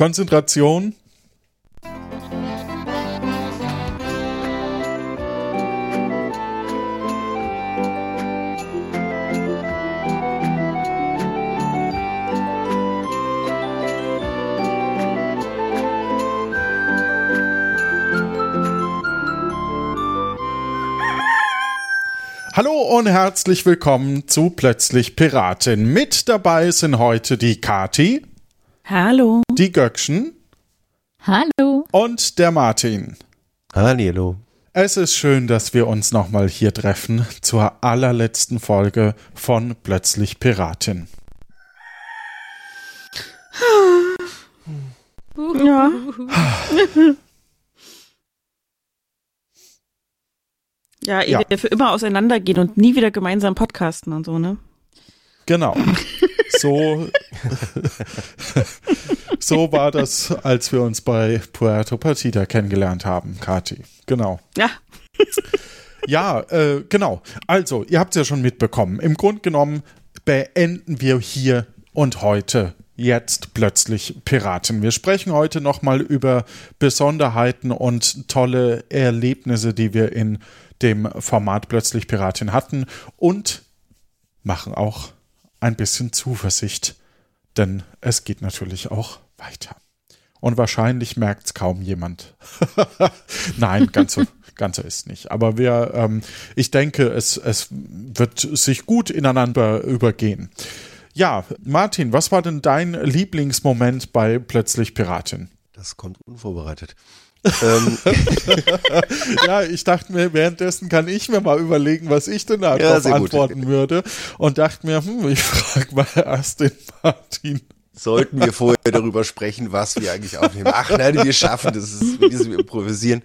Konzentration. Hallo und herzlich willkommen zu Plötzlich Piratin. Mit dabei sind heute die Kati. Hallo. Die Göckchen. Hallo. Und der Martin. Hallo. Es ist schön, dass wir uns nochmal hier treffen zur allerletzten Folge von Plötzlich Piratin. Ja. Ja, ehe Ja. für immer auseinandergehen und nie wieder gemeinsam podcasten und so, ne? Genau. So, so war das, als wir uns bei Puerto Partida kennengelernt haben, Kati. Genau. Ja. Ja, äh, genau. Also, ihr habt es ja schon mitbekommen. Im Grunde genommen beenden wir hier und heute jetzt plötzlich Piraten. Wir sprechen heute nochmal über Besonderheiten und tolle Erlebnisse, die wir in dem Format plötzlich Piratin hatten und machen auch ein bisschen Zuversicht, denn es geht natürlich auch weiter. Und wahrscheinlich merkt es kaum jemand. Nein, ganz so, ganz so ist nicht. Aber wir, ähm, ich denke, es, es wird sich gut ineinander übergehen. Ja, Martin, was war denn dein Lieblingsmoment bei Plötzlich Piratin? Das kommt unvorbereitet. Ähm, Ja, ich dachte mir, währenddessen kann ich mir mal überlegen, was ich denn Ja, darauf gut. antworten würde. Und dachte mir, hm, ich frage mal erst den Martin. sollten wir vorher darüber sprechen, was wir eigentlich aufnehmen. Ach nein, wir schaffen das. Ist, mit diesem Improvisieren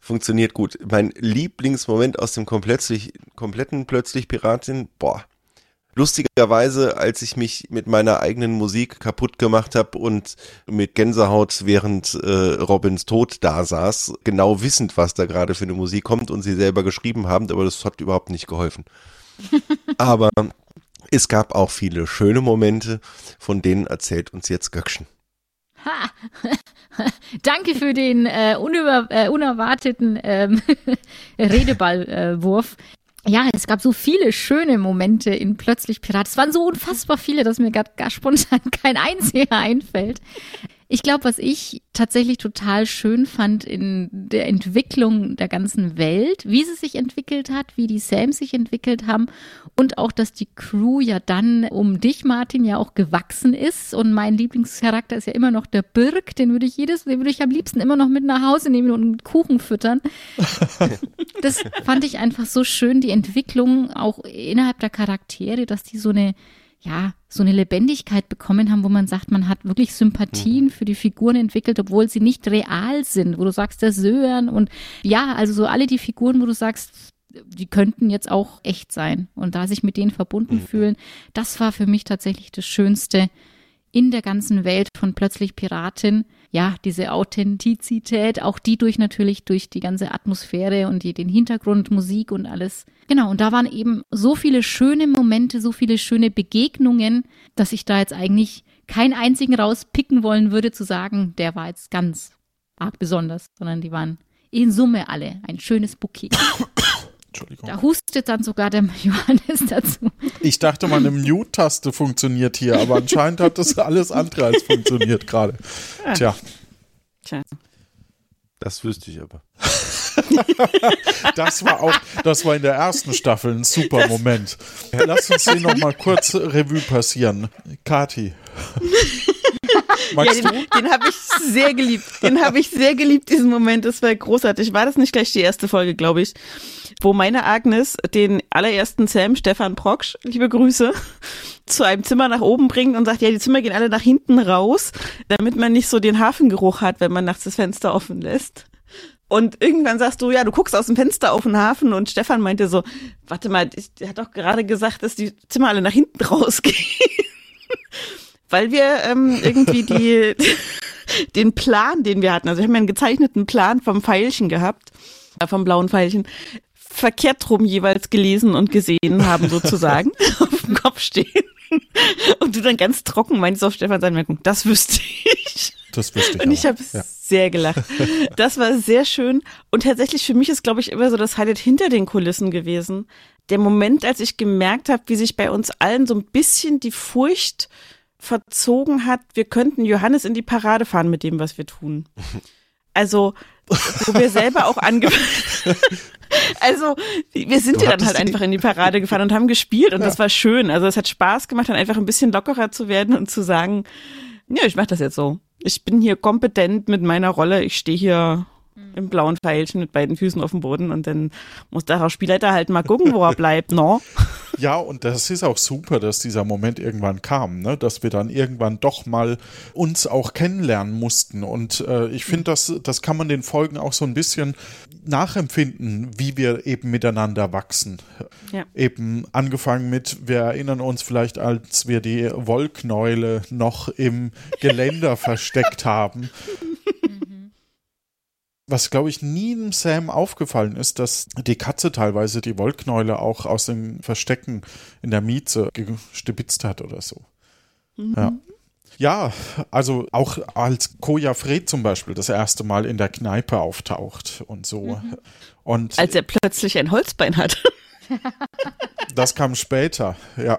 funktioniert gut. Mein Lieblingsmoment aus dem komplett, kompletten Plötzlich Piratin, boah. Lustigerweise, als ich mich mit meiner eigenen Musik kaputt gemacht habe und mit Gänsehaut während äh, Robins Tod da saß, genau wissend, was da gerade für eine Musik kommt und sie selber geschrieben haben, aber das hat überhaupt nicht geholfen. aber es gab auch viele schöne Momente, von denen erzählt uns jetzt Göckchen. Ha. Danke für den äh, äh, unerwarteten ähm, Redeballwurf. Ja, es gab so viele schöne Momente in Plötzlich Pirat. Es waren so unfassbar viele, dass mir gerade gar spontan kein einziger einfällt. Ich glaube, was ich tatsächlich total schön fand in der Entwicklung der ganzen Welt, wie sie sich entwickelt hat, wie die Sams sich entwickelt haben und auch, dass die Crew ja dann um dich, Martin, ja auch gewachsen ist. Und mein Lieblingscharakter ist ja immer noch der Birk, den würde ich jedes, den würde ich am liebsten immer noch mit nach Hause nehmen und mit Kuchen füttern. Das fand ich einfach so schön, die Entwicklung auch innerhalb der Charaktere, dass die so eine ja, so eine Lebendigkeit bekommen haben, wo man sagt, man hat wirklich Sympathien für die Figuren entwickelt, obwohl sie nicht real sind, wo du sagst, der Sören und ja, also so alle die Figuren, wo du sagst, die könnten jetzt auch echt sein und da sich mit denen verbunden fühlen, das war für mich tatsächlich das Schönste in der ganzen Welt von plötzlich Piratin. Ja, diese Authentizität, auch die durch natürlich durch die ganze Atmosphäre und die, den Hintergrund, Musik und alles. Genau, und da waren eben so viele schöne Momente, so viele schöne Begegnungen, dass ich da jetzt eigentlich keinen einzigen rauspicken wollen würde, zu sagen, der war jetzt ganz arg besonders, sondern die waren in Summe alle ein schönes Bouquet. Entschuldigung. Da hustet dann sogar der Johannes dazu. Ich dachte, meine Mute-Taste funktioniert hier, aber anscheinend hat das alles andere als funktioniert gerade. Tja, Tja. Das wüsste ich aber. das war auch, das war in der ersten Staffel ein super Moment. Lass uns den noch mal kurz Revue passieren. Kati. Ja, Magst den, du? den habe ich sehr geliebt. Den habe ich sehr geliebt, diesen Moment. Das war großartig. War das nicht gleich die erste Folge, glaube ich, wo meine Agnes den allerersten Sam, Stefan Proksch, liebe Grüße, zu einem Zimmer nach oben bringt und sagt, ja, die Zimmer gehen alle nach hinten raus, damit man nicht so den Hafengeruch hat, wenn man nachts das Fenster offen lässt. Und irgendwann sagst du, ja, du guckst aus dem Fenster auf den Hafen und Stefan meinte so, warte mal, der hat doch gerade gesagt, dass die Zimmer alle nach hinten rausgehen. Weil wir ähm, irgendwie die, den Plan, den wir hatten, also wir haben ja einen gezeichneten Plan vom Pfeilchen gehabt, äh, vom blauen Pfeilchen, verkehrt rum jeweils gelesen und gesehen haben sozusagen, auf dem Kopf stehen. Und du dann ganz trocken meinst auf Stefans Anmerkung, das wüsste ich. das wüsste ich Und ich habe ja. sehr gelacht. Das war sehr schön. Und tatsächlich für mich ist, glaube ich, immer so das Highlight hinter den Kulissen gewesen. Der Moment, als ich gemerkt habe, wie sich bei uns allen so ein bisschen die Furcht verzogen hat, wir könnten Johannes in die Parade fahren mit dem, was wir tun. Also, wo wir selber auch angefangen. Also, wir sind ja dann halt einfach in die Parade gefahren und haben gespielt und das war schön. Also, es hat Spaß gemacht, dann einfach ein bisschen lockerer zu werden und zu sagen, ja, ich mach das jetzt so. Ich bin hier kompetent mit meiner Rolle. Ich stehe hier im blauen Pfeilchen mit beiden Füßen auf dem Boden und dann muss der Spielleiter halt mal gucken, wo er bleibt, no? Ja, und das ist auch super, dass dieser Moment irgendwann kam, ne? dass wir dann irgendwann doch mal uns auch kennenlernen mussten. Und äh, ich finde, das, das kann man den Folgen auch so ein bisschen nachempfinden, wie wir eben miteinander wachsen. Ja. Eben angefangen mit, wir erinnern uns vielleicht, als wir die Wollknäule noch im Geländer versteckt haben. Was, glaube ich, nie dem Sam aufgefallen ist, dass die Katze teilweise die Wollknäule auch aus den Verstecken in der Mieze gestibitzt hat oder so. Ja. Ja, also auch als Koja Fred zum Beispiel das erste Mal in der Kneipe auftaucht und so. Und Als er plötzlich ein Holzbein hat. das kam später, ja.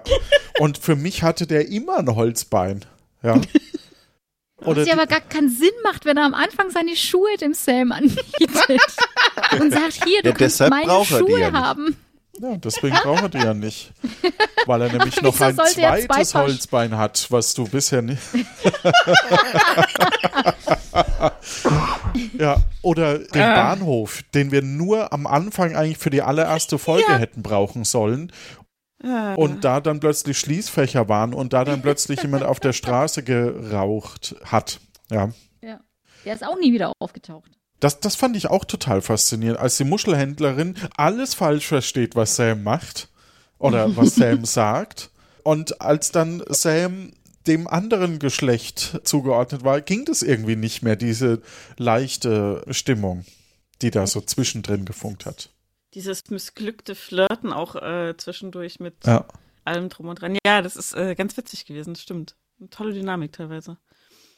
Und für mich hatte der immer ein Holzbein. Ja. Oder Was ja aber gar keinen Sinn macht, wenn er am Anfang seine Schuhe dem Sam anbietet und sagt, hier, du Ja, kannst meine Schuhe ja haben. Ja, deswegen braucht er die ja nicht. Weil er nämlich noch ein zweites zwei Holzbein hat, was du bisher nicht. ja, oder den Ah. Bahnhof, den wir nur am Anfang eigentlich für die allererste Folge hätten brauchen sollen. Und da dann plötzlich Schließfächer waren und da dann plötzlich jemand auf der Straße geraucht hat. Ja. Ja. Der ist auch nie wieder aufgetaucht. Das, das fand ich auch total faszinierend, als die Muschelhändlerin alles falsch versteht, was Sam macht oder was Sam sagt. Und als dann Sam dem anderen Geschlecht zugeordnet war, ging das irgendwie nicht mehr, diese leichte Stimmung, die da so zwischendrin gefunkt hat. Dieses missglückte Flirten auch äh, zwischendurch mit Ja. allem drum und dran. Ja, das ist äh, ganz witzig gewesen, das stimmt. Eine tolle Dynamik teilweise.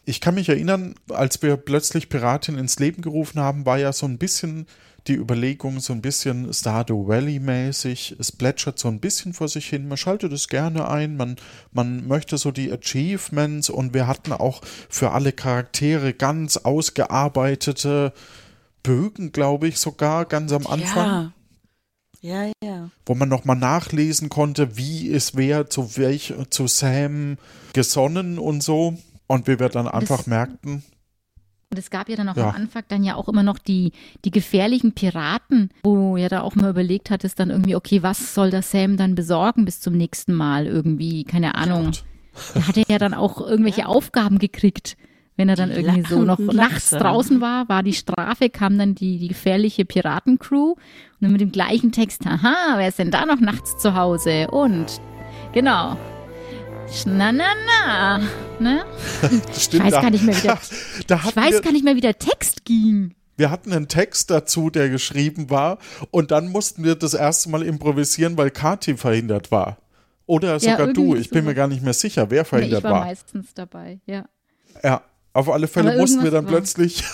Ich kann mich erinnern, als wir plötzlich Piratin ins Leben gerufen haben, war ja so ein bisschen die Überlegung, so ein bisschen Stardew Valley-mäßig. Es plätschert so ein bisschen vor sich hin. Man schaltet es gerne ein. Man, man möchte so die Achievements und wir hatten auch für alle Charaktere ganz ausgearbeitete Bögen, glaube ich, sogar ganz am Anfang Ja. Ja, ja. wo man nochmal nachlesen konnte, wie ist wer zu welch, zu Sam gesonnen und so. Und wie wir dann einfach merkten, Und es gab ja dann auch Ja. am Anfang dann ja auch immer noch die, die gefährlichen Piraten, wo ja da auch mal überlegt hat, ist dann irgendwie, okay, was soll der Sam dann besorgen bis zum nächsten Mal irgendwie, keine Ahnung. Gott. Da hat er ja dann auch irgendwelche Aufgaben gekriegt. Wenn er dann Die irgendwie so noch nachts draußen war, war die Strafe, kam dann die, die gefährliche Piratencrew und dann mit dem gleichen Text, haha, wer ist denn da noch nachts zu Hause? Und, genau. Na, na, na, ne? Das stimmt, weiß da, gar nicht mehr, wie der- da Ich weiß wir, gar nicht mehr, wie der Text ging. wir hatten einen Text dazu, der geschrieben war und dann mussten wir das erste Mal improvisieren, weil Kati verhindert war. Oder sogar du, irgendwie ich bin mir sowas. gar nicht mehr sicher, wer Nee, verhindert ich war, war. meistens dabei, ja. Ja, auf alle Fälle Aber mussten wir dann irgendwas plötzlich,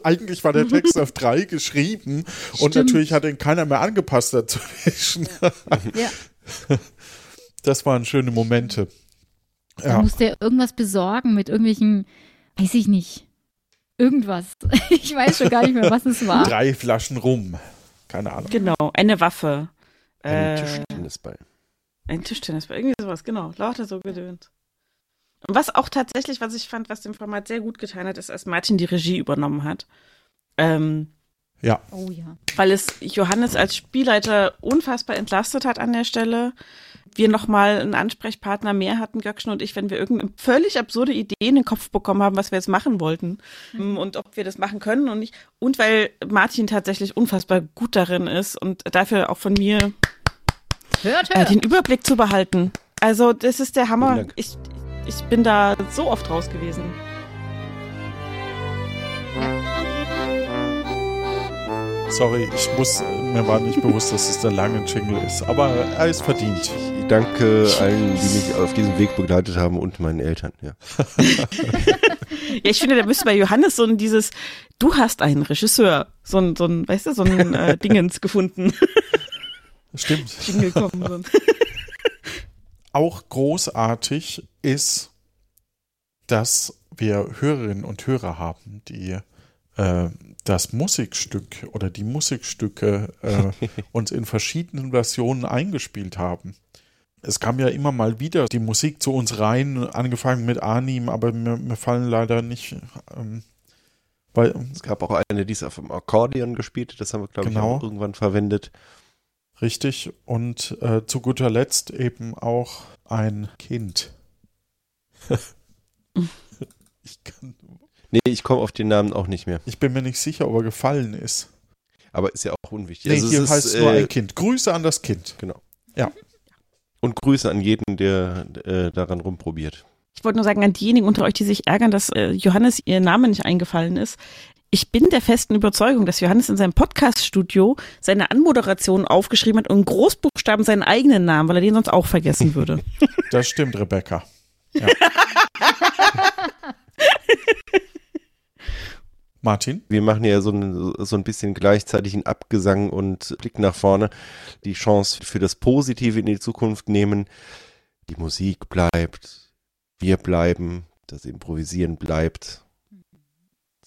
eigentlich war der Text auf drei geschrieben und Stimmt. natürlich hat ihn keiner mehr angepasst dazwischen. ja. Das waren schöne Momente. Da Ja. musste er irgendwas besorgen mit irgendwelchen, weiß ich nicht, irgendwas. Ich weiß schon gar nicht mehr, was es war. Drei Flaschen rum. Keine Ahnung. Genau, eine Waffe. Ein Äh, Tischtennisball. Ein Tischtennisball, irgendwie sowas, genau. Lauter so gedönt. Und was auch tatsächlich, was ich fand, was dem Format sehr gut getan hat, ist, als Martin die Regie übernommen hat. Ähm, Ja. Oh ja. weil es Johannes als Spielleiter unfassbar entlastet hat an der Stelle. Wir nochmal einen Ansprechpartner mehr hatten, Göckchen und ich, wenn wir irgendeine völlig absurde Idee in den Kopf bekommen haben, was wir jetzt machen wollten und ob wir das machen können und nicht. Und weil Martin tatsächlich unfassbar gut darin ist und dafür auch von mir Hört, äh, hört. den Überblick zu behalten. Also das ist der Hammer. Ich, ich bin da so oft raus gewesen. Sorry, ich muss, mir war nicht bewusst, dass es der lange Jingle ist, aber er ist verdient. Ich danke allen, die mich auf diesem Weg begleitet haben und meinen Eltern. Ja. Ja, ich finde, da müsste bei Johannes so ein dieses, du hast einen Regisseur, so ein, so ein, weißt du, so ein äh, Dingens gefunden. Stimmt. Jingle kommen. So. ein- Auch großartig ist, dass wir Hörerinnen und Hörer haben, die äh, das Musikstück oder die Musikstücke äh, uns in verschiedenen Versionen eingespielt haben. Es kam ja immer mal wieder die Musik zu uns rein, angefangen mit Anim, aber mir, mir fallen leider nicht, ähm, weil Es gab auch eine, die ist auf dem Akkordeon gespielt, das haben wir, glaube Genau. ich, auch irgendwann verwendet. Richtig und äh, zu guter Letzt eben auch ein Kind. ich, kann, Nee, ich komme auf den Namen auch nicht mehr. ich bin mir nicht sicher, ob er gefallen ist. Aber ist ja auch unwichtig. Nee, Also es hier ist, heißt es nur äh, ein Kind. Grüße an das Kind. Genau. Ja. Und Grüße an jeden, der äh, daran rumprobiert. Ich wollte nur sagen, an diejenigen unter euch, die sich ärgern, dass äh, Johannes ihr Name nicht eingefallen ist. Ich bin der festen Überzeugung, dass Johannes in seinem Podcast-Studio seine Anmoderation aufgeschrieben hat und in Großbuchstaben seinen eigenen Namen, weil er den sonst auch vergessen würde. Das stimmt, Rebecca. Ja. Martin? Wir machen ja so ein, so ein bisschen gleichzeitig einen Abgesang und Blick nach vorne. Die Chance für das Positive in die Zukunft nehmen. Die Musik bleibt. Wir bleiben. Das Improvisieren bleibt.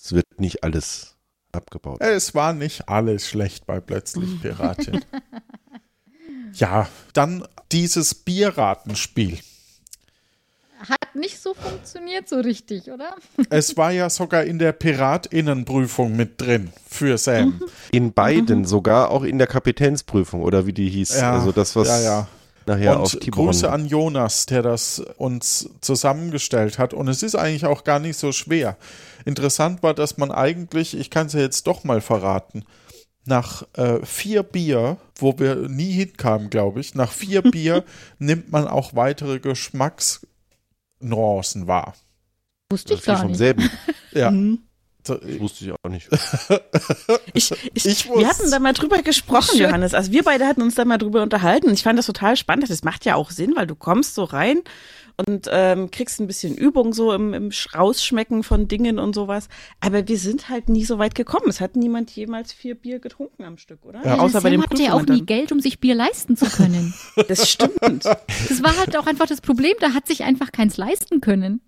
Es wird nicht alles abgebaut. Es war nicht alles schlecht bei Plötzlich Piratin. ja, dann dieses Bierratenspiel. Hat nicht so funktioniert so richtig, oder? Es war ja sogar in der Piratinnenprüfung mit drin für Sam. In beiden, sogar auch in der Kapitänsprüfung oder wie die hieß. Ja, also das, was ja, ja. nachher auf und Tiburon. Grüße an Jonas, der das uns zusammengestellt hat. Und es ist eigentlich auch gar nicht so schwer. Interessant war, dass man eigentlich, ich kann es ja jetzt doch mal verraten, nach äh, vier Bier, wo wir nie hinkamen, glaube ich, nach vier Bier nimmt man auch weitere Geschmacksnuancen wahr. Wusste ich viel gar vom nicht. selben. Ja. Mhm. Das wusste ich auch nicht. Ich, ich, Ich wir hatten da mal drüber gesprochen, Schön. Johannes. Also wir beide hatten uns da mal drüber unterhalten. Ich fand das total spannend. Das macht ja auch Sinn, weil du kommst so rein und ähm, kriegst ein bisschen Übung so im, im Sch- Rausschmecken von Dingen und sowas. Aber wir sind halt nie so weit gekommen. Es hat niemand jemals vier Bier getrunken am Stück, oder? Ja. Außer der bei den Sam hatte ja auch nie Geld, um sich Bier leisten zu können. Das stimmt. Das war halt auch einfach das Problem, da hat sich einfach keins leisten können.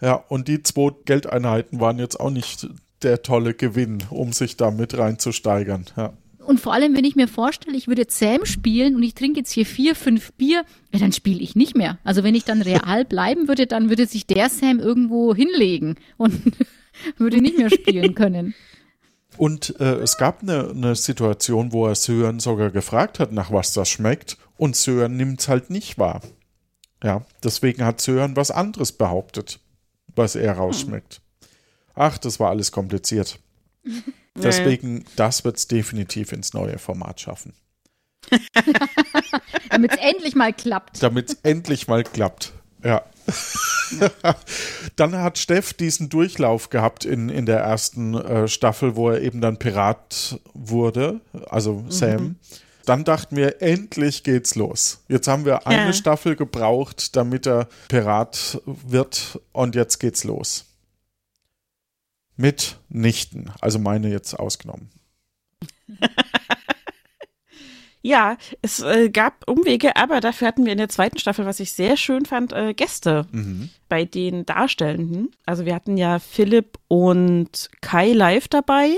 Ja, und die zwei Geldeinheiten waren jetzt auch nicht der tolle Gewinn, um sich da mit reinzusteigern. Ja. Und vor allem, wenn ich mir vorstelle, ich würde Sam spielen und ich trinke jetzt hier vier, fünf Bier, ja, dann spiele ich nicht mehr. Also wenn ich dann real bleiben würde, dann würde sich der Sam irgendwo hinlegen und würde nicht mehr spielen können. Und äh, es gab eine, eine Situation, wo er Sören sogar gefragt hat, nach was das schmeckt. Und Sören nimmt es halt nicht wahr. Ja, deswegen hat Sören was anderes behauptet, was er rausschmeckt. Ach, das war alles kompliziert. Deswegen, das wird es definitiv ins neue Format schaffen. Damit es endlich mal klappt. damit es endlich mal klappt. Ja. dann hat Steff diesen Durchlauf gehabt in, in der ersten äh, Staffel, wo er eben dann Pirat wurde, also Sam. Dann dachten wir, endlich geht's los. Jetzt haben wir eine Ja. Staffel gebraucht, damit er Pirat wird und jetzt geht's los. Mit Nichten, also meine jetzt ausgenommen. Ja, es äh, gab Umwege, aber dafür hatten wir in der zweiten Staffel, was ich sehr schön fand, äh, Gäste Mhm. bei den Darstellenden. Also wir hatten ja Philipp und Kai live dabei.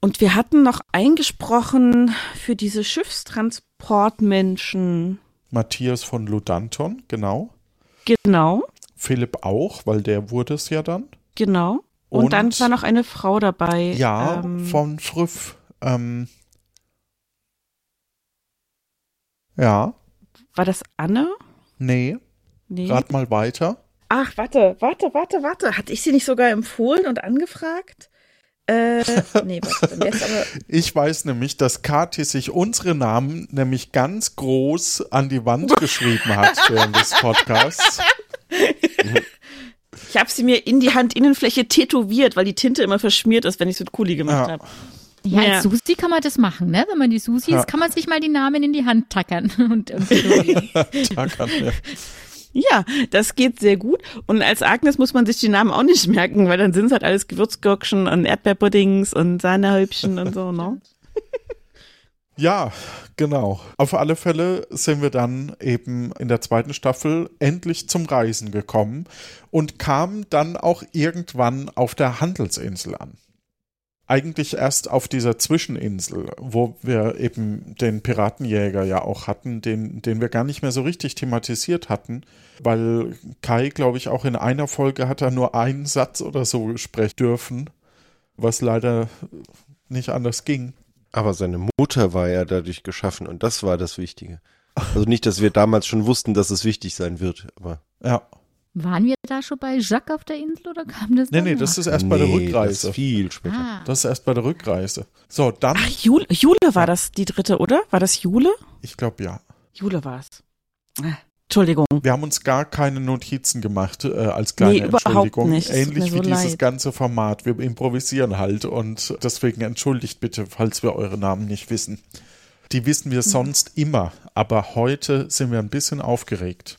Und wir hatten noch eingesprochen für diese Schiffstransportmenschen. Matthias von Ludanton, genau. Genau, Philipp auch, weil der wurde es ja dann. genau. Und, Und- dann war noch eine Frau dabei. Ja, ähm, von Früff. Ähm, ja, war das Anne? nee, Nee. rat mal weiter. Ach, warte, warte, warte, warte. Hatte ich sie nicht sogar empfohlen und angefragt? Äh, nee, warte, aber. Ich weiß nämlich, dass Kathi sich unsere Namen nämlich ganz groß an die Wand geschrieben hat während des Podcasts. Ich habe sie mir in die Handinnenfläche tätowiert, weil die Tinte immer verschmiert ist, wenn ich es mit Kuli gemacht Ja. habe. Ja, Ja. als Susi kann man das machen, ne? Wenn man die Susi Ja. ist, kann man sich mal die Namen in die Hand tackern und, und kann er. Ja, das geht sehr gut. Und als Agnes muss man sich die Namen auch nicht merken, weil dann sind es halt alles Gewürzgurkchen und Erdbeerpuddings und Sahnehäubchen und so, ne? Ja, genau. Auf alle Fälle sind wir dann eben in der zweiten Staffel endlich zum Reisen gekommen und kamen dann auch irgendwann auf der Handelsinsel an. Eigentlich erst auf dieser Zwischeninsel, wo wir eben den Piratenjäger ja auch hatten, den, den wir gar nicht mehr so richtig thematisiert hatten, weil Kai, glaube ich, auch in einer Folge hat er nur einen Satz oder so sprechen dürfen, was leider nicht anders ging. Aber seine Mutter war ja dadurch geschaffen und das war das Wichtige. Also nicht, dass wir damals schon wussten, dass es wichtig sein wird, aber. Ja. Waren wir da schon bei Jacques auf der Insel oder kam das Nee, nee, das ist erst bei der Nee, Rückreise. Das ist viel später. Ah. Das ist erst bei der Rückreise. So, dann, Ach, Jule, Jule war das die dritte, oder? War das Jule? ich glaube ja. Jule war es. Ah, Entschuldigung. Wir haben uns gar keine Notizen gemacht äh, als kleine Nee, überhaupt Entschuldigung. nicht. Ähnlich mir wie so dieses leid. ganze Format. Wir improvisieren halt und deswegen entschuldigt bitte, falls wir eure Namen nicht wissen. Die wissen Mhm. wir sonst immer, aber heute sind wir ein bisschen aufgeregt.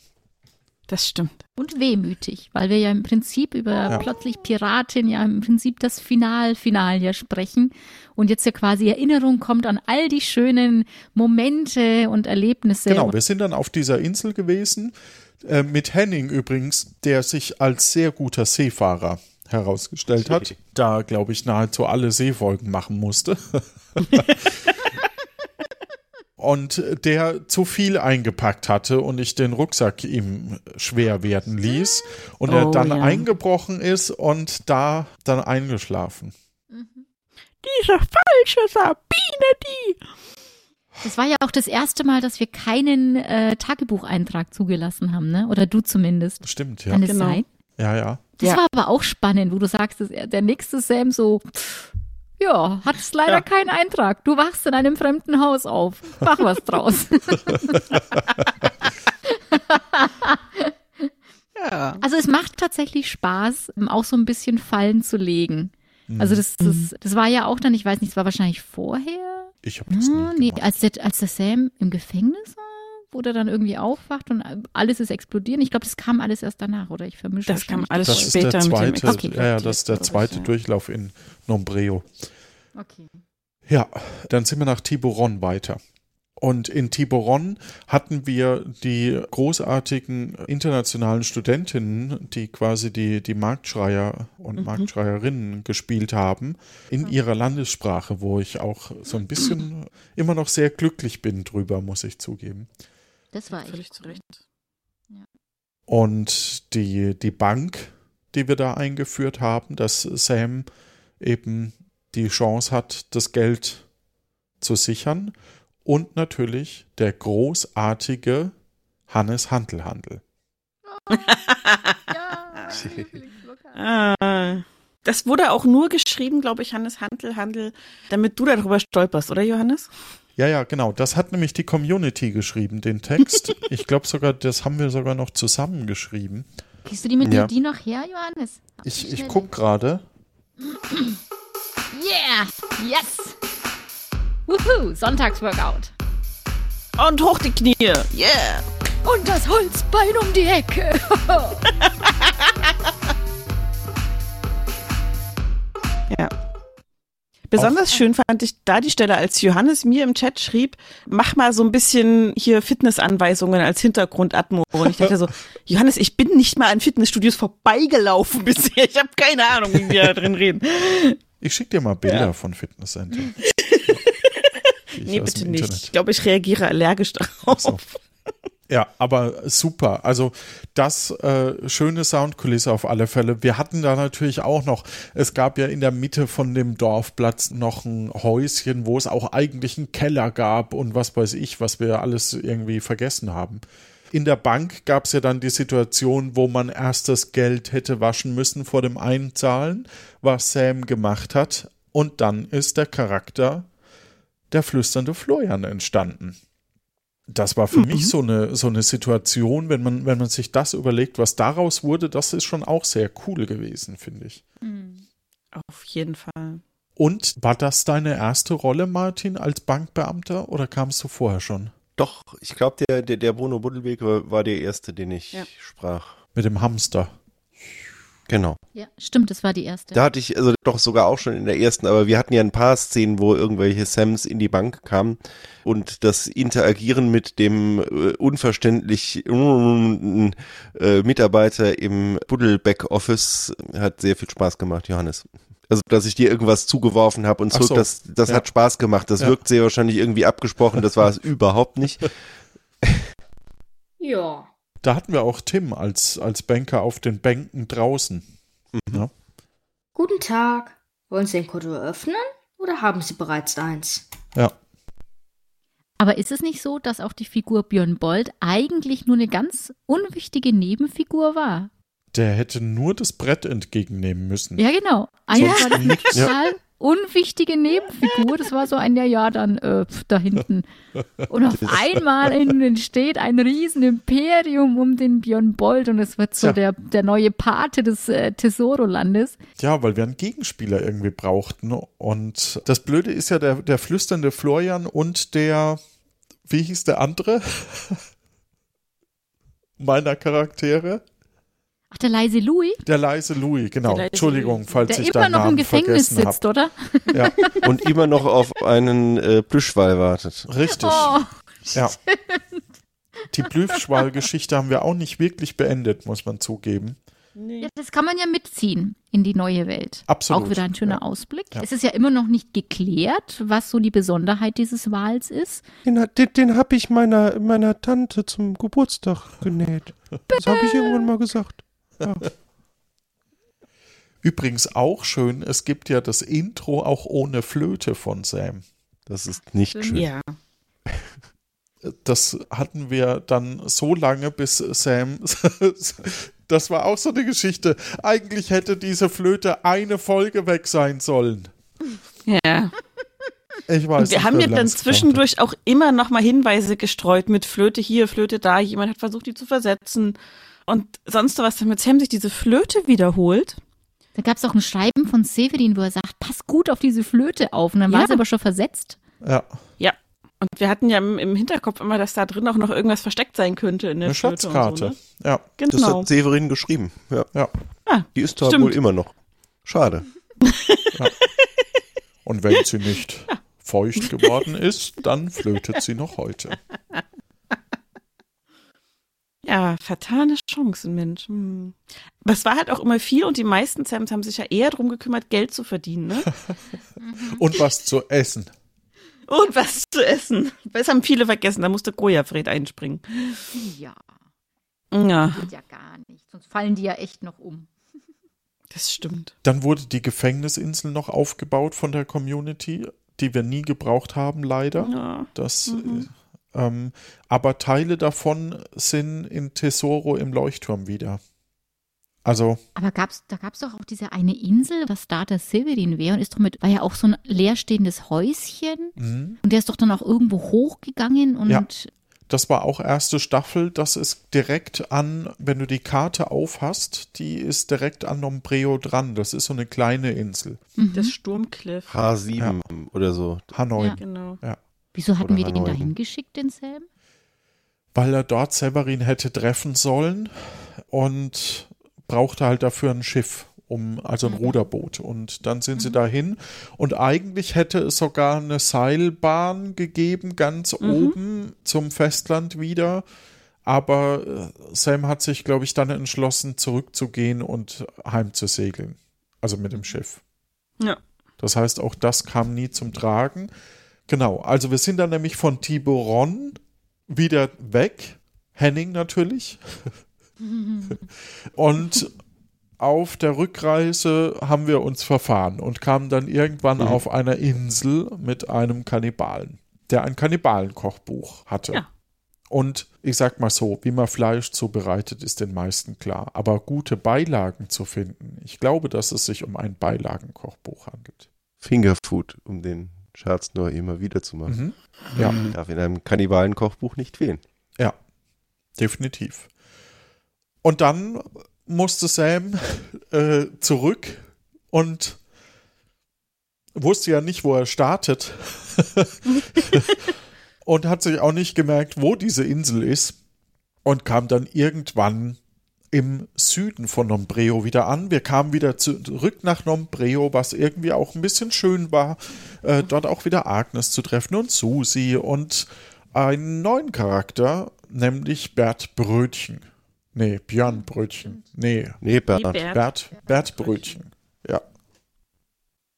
Das stimmt. Und wehmütig, weil wir ja im Prinzip über Ja. plötzlich Piratin ja im Prinzip das Final-Final ja sprechen und jetzt ja quasi Erinnerung kommt an all die schönen Momente und Erlebnisse. Genau, wir sind dann auf dieser Insel gewesen, äh, mit Henning übrigens, der sich als sehr guter Seefahrer herausgestellt hat, da, glaube ich, nahezu alle Seefolgen machen musste. Und der zu viel eingepackt hatte und ich den Rucksack ihm schwer werden ließ und er Oh, dann ja. eingebrochen ist und da dann eingeschlafen. Diese falsche Sabine, die. Das war ja auch das erste Mal, dass wir keinen äh, Tagebucheintrag zugelassen haben, ne? Oder du zumindest. Stimmt, ja. Kann es Genau. sein? Ja, ja. Das Ja. war aber auch spannend, wo du sagst, dass er- der nächste Sam so, pff, ja, hat es leider Ja. keinen Eintrag. Du wachst in einem fremden Haus auf. Mach was draus. Ja. Also es macht tatsächlich Spaß, auch so ein bisschen Fallen zu legen. Also das, das, das war ja auch dann, ich weiß nicht, es war wahrscheinlich vorher. Ich habe das nie nee, als der, als der Sam im Gefängnis war, wo der dann irgendwie aufwacht und alles ist explodieren. Ich glaube, das kam alles erst danach, oder ich vermische Das kam alles Das Folgen. ist später der mit dem zweite, Exekutiv, ja, ja, das ist der zweite ja. Durchlauf in Nombreo. Okay. Ja, dann sind wir nach Tiburon weiter. Und in Tiburon hatten wir die großartigen internationalen Studentinnen, die quasi die, die Marktschreier und Marktschreierinnen gespielt haben, in ihrer Landessprache, wo ich auch so ein bisschen immer noch sehr glücklich bin drüber, muss ich zugeben. Das war echt Völlig zu cool. Recht. Und die, die Bank, die wir da eingeführt haben, dass Sam eben die Chance hat, das Geld zu sichern. Und natürlich der großartige Hannes Handelhandel. Ah. Das wurde auch nur geschrieben, glaube ich, Hannes Handel, Handel, damit du darüber stolperst, oder Johannes? Ja, ja, genau. Das hat nämlich die Community geschrieben, den Text. Ich glaube sogar, das haben wir sogar noch zusammengeschrieben. Kriegst du die mit Ja. die noch her, Johannes? Ich, Schnell. ich gucke gerade. Yeah! Yes! Wuhu! Sonntagsworkout. Und hoch die Knie. Yeah. Und das Holzbein um die Ecke. Besonders schön fand ich da die Stelle, als Johannes mir im Chat schrieb, mach mal so ein bisschen hier Fitnessanweisungen als Hintergrundatmo. Und ich dachte so, Johannes, ich bin nicht mal an Fitnessstudios vorbeigelaufen bisher. Ich habe keine Ahnung, wie wir da drin reden. Ich schicke dir mal Bilder Ja. von Fitnesscenter. Die ich Nee, bitte nicht. Internet- Ich glaube, ich reagiere allergisch darauf. Ja, aber super. Also das äh, schöne Soundkulisse auf alle Fälle. Wir hatten da natürlich auch noch, es gab ja in der Mitte von dem Dorfplatz noch ein Häuschen, wo es auch eigentlich einen Keller gab und was weiß ich, was wir alles irgendwie vergessen haben. In der Bank gab es ja dann die Situation, wo man erst das Geld hätte waschen müssen vor dem Einzahlen, was Sam gemacht hat. Und dann ist der Charakter der flüsternde Florian entstanden das war für Mhm. mich so eine, so eine Situation, wenn man, wenn man sich das überlegt, was daraus wurde, das ist schon auch sehr cool gewesen, finde ich. Auf jeden Fall. Und war das deine erste Rolle, Martin, als Bankbeamter oder kamst du vorher schon? Doch, ich glaube, der, der, der Bruno Buddelweg war, war der erste, den ich Ja. sprach. Mit dem Hamster. Genau. Ja, stimmt, das war die erste. Da hatte ich, also doch sogar auch schon in der ersten, aber wir hatten ja ein paar Szenen, wo irgendwelche Sams in die Bank kamen und das Interagieren mit dem äh, unverständlich äh, Mitarbeiter im Buddel Backoffice hat sehr viel Spaß gemacht, Johannes. Also, dass ich dir irgendwas zugeworfen habe und zurück, so. das, das Ja. hat Spaß gemacht. Das Ja. wirkt sehr wahrscheinlich irgendwie abgesprochen, das war es überhaupt nicht. Ja. Da hatten wir auch Tim als, als Banker auf den Bänken draußen. Ja. Guten Tag. Wollen Sie ein Konto eröffnen oder haben Sie bereits eins? ja. Aber ist es nicht so, dass auch die Figur Björn Bold eigentlich nur eine ganz unwichtige Nebenfigur war? Der hätte nur das Brett entgegennehmen müssen. Ja, genau. Eine nix. total unwichtige Nebenfigur. Das war so ein, ja, ja, dann äh, pf, da hinten. Und auf einmal entsteht ein Riesenimperium um den Björn Bold und es wird so Tja. der, der neue Pate des äh, Tesoro-Landes. Ja, weil wir einen Gegenspieler irgendwie brauchten. Und das Blöde ist ja der, der flüsternde Florian und der, wie hieß der andere? Meiner Charaktere? Ach, der leise Louis, Der leise Louis, genau. Der leise Entschuldigung, Louis. falls der ich immer deinen noch im Namen Gefängnis vergessen sitzt, oder? habe. Ja, Und immer noch auf einen äh, Plüschwall wartet. richtig. Oh, Ja. Die Blüfschwal-Geschichte haben wir auch nicht wirklich beendet, muss man zugeben. Nee. ja, das kann man ja mitziehen in die neue Welt. Absolut. Auch wieder ein schöner Ja. Ausblick. Ja. Es ist ja immer noch nicht geklärt, was so die Besonderheit dieses Wals ist. Den, den, den habe ich meiner, meiner Tante zum Geburtstag genäht. Das habe ich irgendwann mal gesagt. Übrigens auch schön, es gibt ja das Intro auch ohne Flöte von Sam. Das ist nicht schön. Ja. Das hatten wir dann so lange, bis Sam. Das war auch so eine Geschichte. Eigentlich hätte diese Flöte eine Folge weg sein sollen. Ja. Ich weiß Und wir haben ja dann zwischendurch auch immer noch mal Hinweise gestreut mit Flöte hier, Flöte da. Jemand hat versucht, die zu versetzen. Und sonst was, damit Sam sich diese Flöte wiederholt. Da gab es auch ein Schreiben von Severin, wo er sagt, pass gut auf diese Flöte auf. Und dann war Ja. sie aber schon versetzt. Ja, Ja. Und wir hatten ja im, im Hinterkopf immer, dass da drin auch noch irgendwas versteckt sein könnte in der eine Flöte Schatzkarte. So, ne? Ja, Das Genau. hat Severin geschrieben. Ja. ja. Ah, Die ist da Stimmt. wohl immer noch. Schade. Und wenn sie nicht feucht geworden ist, dann flötet sie noch heute. Ja, vertane Chancen, Mensch. Hm. Aber es war halt auch immer viel und die meisten Sams haben sich ja eher darum gekümmert, Geld zu verdienen, ne? Und was zu essen. Und was zu essen. Das haben viele vergessen, da musste Gojafred einspringen. Ja, Ja, geht ja gar nicht. Sonst fallen die ja echt noch um. das stimmt. Dann wurde die Gefängnisinsel noch aufgebaut von der Community, die wir nie gebraucht haben, leider. Ja. Das, äh, ähm, aber Teile davon sind in Tesoro im Leuchtturm wieder. Also, Aber gab's, da gab es doch auch diese eine Insel, was da der Severin wäre und ist doch mit, war ja auch so ein leerstehendes Häuschen mh, und der ist doch dann auch irgendwo hochgegangen und Ja. das war auch erste Staffel. Das ist direkt an, wenn du die Karte aufhast, die ist direkt an Nombreo dran. Das ist so eine kleine Insel. Das Sturmcliff. H7 oder so. Hanoi. Ja. Genau. Wieso hatten wir den dahin geschickt, den Sam? Weil er dort Severin hätte treffen sollen und brauchte halt dafür ein Schiff, um, also ein Ruderboot. Und dann sind sie dahin und eigentlich hätte es sogar eine Seilbahn gegeben, ganz oben zum Festland wieder. Aber äh, Sam hat sich, glaube ich, dann entschlossen, zurückzugehen und heimzusegeln. Also mit dem Schiff. Ja. Das heißt, auch das kam nie zum Tragen. Genau, also wir sind dann nämlich von Tiburon wieder weg. Henning natürlich. und auf der Rückreise haben wir uns verfahren und kamen dann irgendwann auf einer Insel mit einem Kannibalen, der ein Kannibalenkochbuch hatte. Ja. Und ich sag mal so, wie man Fleisch zubereitet, ist den meisten klar. Aber gute Beilagen zu finden, ich glaube, dass es sich um ein Beilagenkochbuch handelt. Fingerfood, um den Scherz nur immer wieder zu machen. Mhm. Ja, Darf in einem Kannibalen-Kochbuch nicht fehlen. ja, definitiv. Und dann musste Sam äh, zurück und wusste ja nicht, wo er startet. und hat sich auch nicht gemerkt, wo diese Insel ist und kam dann irgendwann im Süden von Nombreo wieder an. Wir kamen wieder zurück nach Nombreo, was irgendwie auch ein bisschen schön war, äh, dort auch wieder Agnes zu treffen und Susi und einen neuen Charakter, nämlich Bert Brötchen. Nee, Björn Brötchen. Nee, Nee, Bert. Bert. Bert, Bert Brötchen. Ja.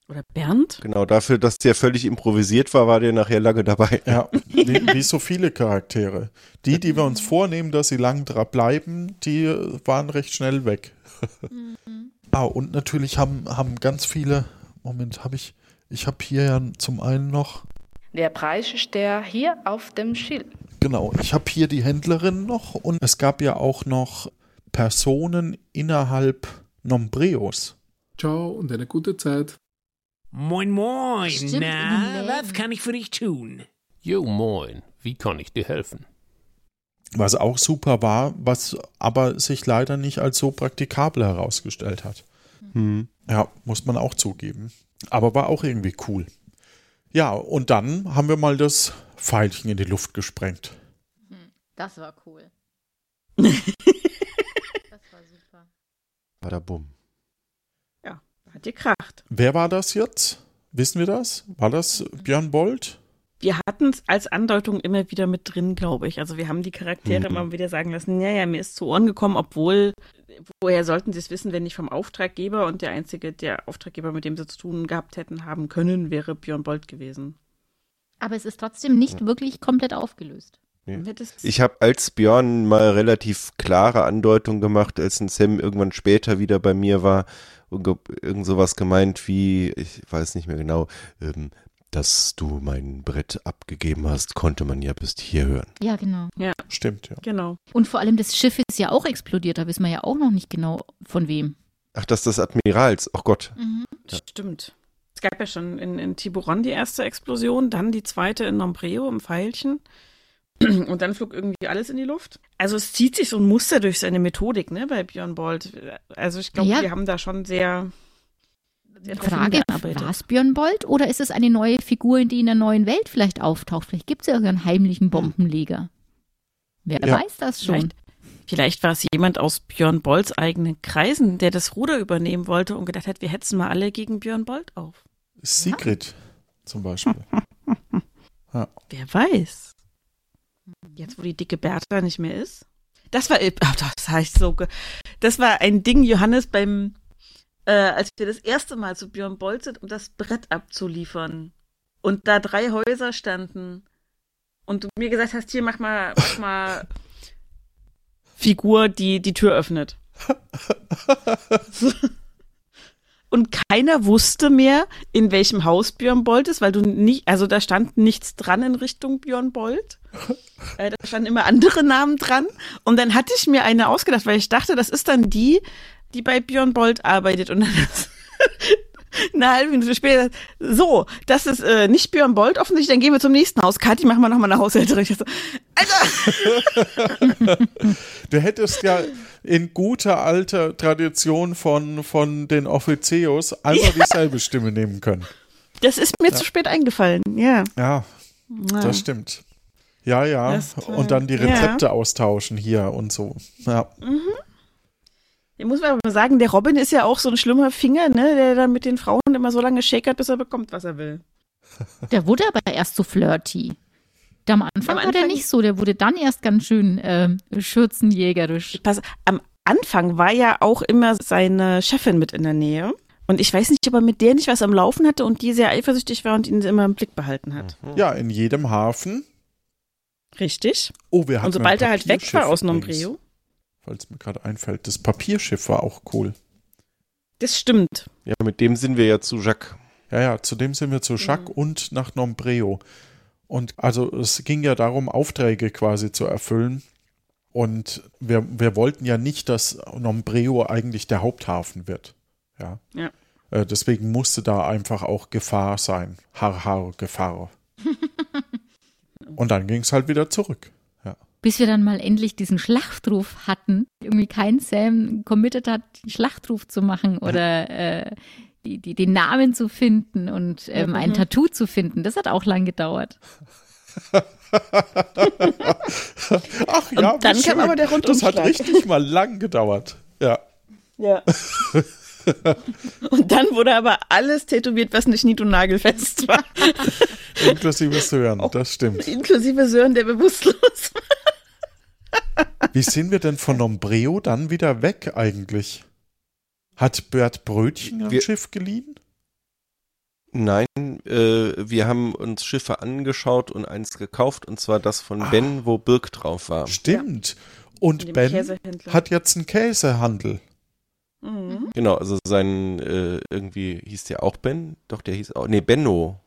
Oder Bernd? Genau, dafür, dass der völlig improvisiert war, war der nachher lange dabei. Ja, wie, wie so viele Charaktere. Die, die wir uns vornehmen, dass sie lang dran bleiben, die waren recht schnell weg. ah, und natürlich haben, haben ganz viele, Moment, habe ich, ich habe hier ja zum einen noch, Der Preis steht hier auf dem Schild. genau, ich habe hier die Händlerin noch und es gab ja auch noch Personen innerhalb Nombreos. Ciao und eine gute Zeit. Moin, moin. Stimmt, Na, was kann ich für dich tun? Jo, moin. Wie kann ich dir helfen? Was auch super war, was aber sich leider nicht als so praktikabel herausgestellt hat. Hm. Ja, muss man auch zugeben. Aber war auch irgendwie cool. Ja, und dann haben wir mal das Pfeilchen in die Luft gesprengt. Das war cool. das war super. Badabum. Hat gekracht. Wer war das jetzt? Wissen wir das? War das Björn Bold? Wir hatten es als Andeutung immer wieder mit drin, glaube ich. Also wir haben die Charaktere Mhm. immer wieder sagen lassen, ja, ja, mir ist zu Ohren gekommen, obwohl, woher sollten sie es wissen, wenn nicht vom Auftraggeber und der einzige, der Auftraggeber, mit dem sie zu tun gehabt hätten, haben können, wäre Björn Bold gewesen. Aber es ist trotzdem nicht wirklich komplett aufgelöst. Ja. Ich habe als Björn mal relativ klare Andeutung gemacht, als ein Sam irgendwann später wieder bei mir war und ge- irgend sowas gemeint wie, ich weiß nicht mehr genau, ähm, dass du mein Brett abgegeben hast, konnte man ja bis hier hören. Ja, genau. Stimmt, ja. Genau. Und vor allem das Schiff ist ja auch explodiert, da wissen wir ja auch noch nicht genau von wem. Ach, das ist das Admirals, ach Gott. Ja. Stimmt. Es gab ja schon in, in Tiburon die erste Explosion, dann die zweite in Nombreo im Pfeilchen. Und dann flog irgendwie alles in die Luft. Also es zieht sich so ein Muster durch seine Methodik, ne, bei Björn Bold. Also ich glaube, Ja. wir haben da schon sehr, sehr Frage, war es Björn Bold oder ist es eine neue Figur, die in der neuen Welt vielleicht auftaucht? Vielleicht gibt es ja irgendeinen heimlichen Bombenleger. Wer Ja. weiß das schon? Vielleicht, vielleicht war es jemand aus Björn Bolds eigenen Kreisen, der das Ruder übernehmen wollte und gedacht hat, wir hetzen mal alle gegen Björn Bold auf. Sigrid zum Beispiel. Wer weiß. Jetzt, wo die dicke Bertha nicht mehr ist. Das war, ach, das habe ich so, das war ein Ding, Johannes, beim, äh, als wir das erste Mal zu Björn sind, um das Brett abzuliefern. Und da drei Häuser standen. Und du mir gesagt hast, hier, mach mal, mach mal Figur, die die Tür öffnet. Und keiner wusste mehr, in welchem Haus Björn Bold ist, weil du nicht, also da stand nichts dran in Richtung Björn Bold. Äh, da standen immer andere Namen dran. Und dann hatte ich mir eine ausgedacht, weil ich dachte, das ist dann die, die bei Björn Bold arbeitet. Und dann eine halbe Minute später, so, das ist äh, nicht Björn Bold offensichtlich, dann gehen wir zum nächsten Haus. Kathi, machen wir nochmal eine Haushälterin. So, Alter! Du hättest ja in guter alter Tradition von, von den Offizios einfach dieselbe Stimme nehmen können. Das ist mir zu spät eingefallen, ja. Ja, Ja. das stimmt. Ja, ja. Das. Und dann die Ja. Rezepte austauschen hier und so. Ja. Ja, muss man aber mal sagen, der Robin ist ja auch so ein schlimmer Finger, ne, der dann mit den Frauen immer so lange shakert, bis er bekommt, was er will. Der wurde aber erst so flirty. Der Am Anfang, Am war der Anfang- nicht so, der wurde dann erst ganz schön ähm, schürzenjägerisch. Pass, am Anfang war ja auch immer seine Chefin mit in der Nähe. Und ich weiß nicht, ob er mit der nicht was am Laufen hatte und die sehr eifersüchtig war und ihn immer im Blick behalten hat. ja, in jedem Hafen. Richtig. Oh, wir hatten Und sobald ein er halt weg war aus übrigens, Nombreo. Falls mir gerade einfällt, das Papierschiff war auch cool. Das stimmt. Ja, mit dem sind wir ja zu Jacques. Ja, ja, zudem sind wir zu Jacques und nach Nombreo. Und also es ging ja darum, Aufträge quasi zu erfüllen. Und wir, wir wollten ja nicht, dass Nombreo eigentlich der Haupthafen wird. Ja. Ja. Äh, deswegen musste da einfach auch Gefahr sein. Har, har, Gefahr. und dann ging es halt wieder zurück. Bis wir dann mal endlich diesen Schlachtruf hatten. Irgendwie kein Sam committed hat, den Schlachtruf zu machen oder äh, die, die, den Namen zu finden und ähm, ein Mhm. Tattoo zu finden. Das hat auch lang gedauert. Ach ja, Und dann kam aber der Das hat Rundumschlag. richtig mal lang gedauert. Ja. Ja. Und dann wurde aber alles tätowiert, was nicht nied- und nagelfest war. Inklusive Sören, das stimmt. Inklusive Sören, der bewusstlos war. Wie sind wir denn von Ombreo dann wieder weg eigentlich? Hat Bert Brötchen ein Wir- Schiff geliehen? Nein, äh, wir haben uns Schiffe angeschaut und eins gekauft, und zwar das von Ah. Ben, wo Birk drauf war. Stimmt. Und Ben hat jetzt einen Käsehandel. Mhm. Genau, also sein, äh, irgendwie hieß der auch Ben? Doch, der hieß auch, nee, Benno.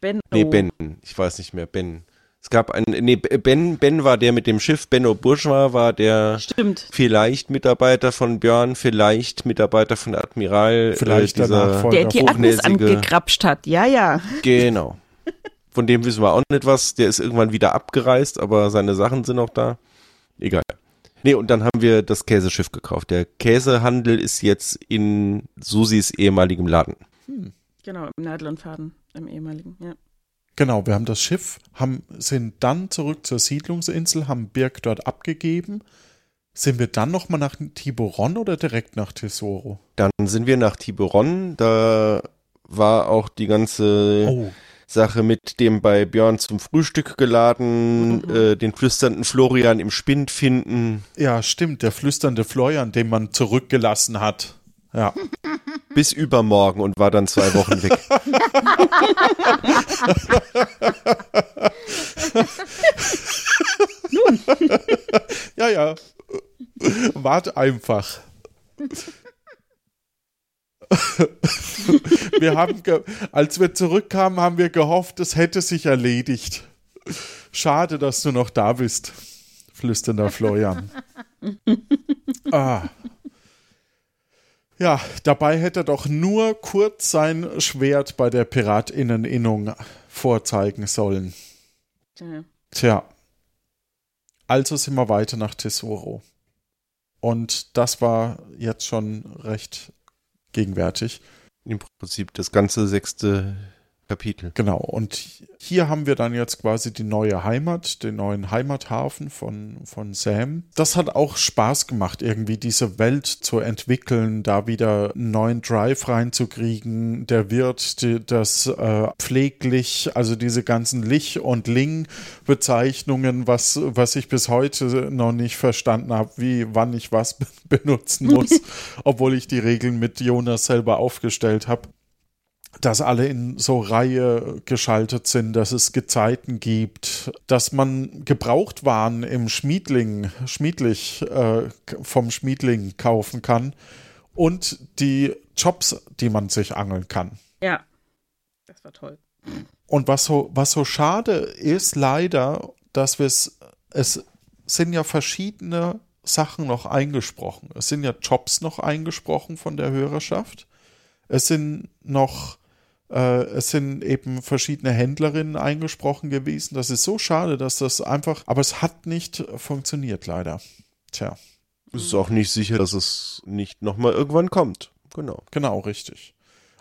Benno. Nee, Ben, ich weiß nicht mehr, Ben. Es gab einen, nee, Ben, Ben war der mit dem Schiff, Benno Bourgeois war der Stimmt. vielleicht Mitarbeiter von Björn, vielleicht Mitarbeiter von Admiral. Vielleicht äh, der dieser. Der die Akkus angekrapscht hat. Ja, ja. Genau. Von dem wissen wir auch nicht was. Der ist irgendwann wieder abgereist, aber seine Sachen sind noch da. Egal. Nee, und dann haben wir das Käseschiff gekauft. Der Käsehandel ist jetzt in Susis ehemaligem Laden. Genau, im Nadel und Faden, im ehemaligen, ja. Genau, wir haben das Schiff, haben, sind dann zurück zur Siedlungsinsel, haben Birk dort abgegeben. Sind wir dann nochmal nach Tiburon oder direkt nach Tesoro? Dann sind wir nach Tiburon. Da war auch die ganze Oh, Sache mit dem bei Björn zum Frühstück geladen, äh, den flüsternden Florian im Spind finden. ja, stimmt, der flüsternde Florian, den man zurückgelassen hat. Ja, Bis übermorgen und war dann zwei Wochen weg. ja, ja. Wart einfach. wir haben, als wir zurückkamen, haben wir gehofft, es hätte sich erledigt. Schade, dass du noch da bist, flüsternder Florian. ah. Ja, dabei hätte er doch nur kurz sein Schwert bei der Piratinneninnung vorzeigen sollen. ja. Tja. Also sind wir weiter nach Tesoro. Und das war jetzt schon recht gegenwärtig. Im Prinzip das ganze sechste Kapitel. Genau. Und hier haben wir dann jetzt quasi die neue Heimat, den neuen Heimathafen von, von Sam. Das hat auch Spaß gemacht, irgendwie diese Welt zu entwickeln, da wieder einen neuen Drive reinzukriegen. Der Wirt, die, das äh, pfleglich, also diese ganzen Lich- und Ling-Bezeichnungen, was, was ich bis heute noch nicht verstanden habe, wie wann ich was be- benutzen muss, obwohl ich die Regeln mit Jonas selber aufgestellt habe dass alle in so Reihe geschaltet sind, dass es Gezeiten gibt, dass man Gebrauchtwaren im Schmiedling, Schmiedlich, äh, vom Schmiedling kaufen kann und die Jobs, die man sich angeln kann. Ja. Das war toll. Und was so, was so schade ist, leider, dass wir es, es sind ja verschiedene Sachen noch eingesprochen. Es sind ja Jobs noch eingesprochen von der Hörerschaft. Es sind noch, es sind eben verschiedene Händlerinnen eingesprochen gewesen. Das ist so schade, dass das einfach, aber es hat nicht funktioniert, leider. Tja, Es ist auch nicht sicher, dass es nicht nochmal irgendwann kommt. Genau. genau, richtig.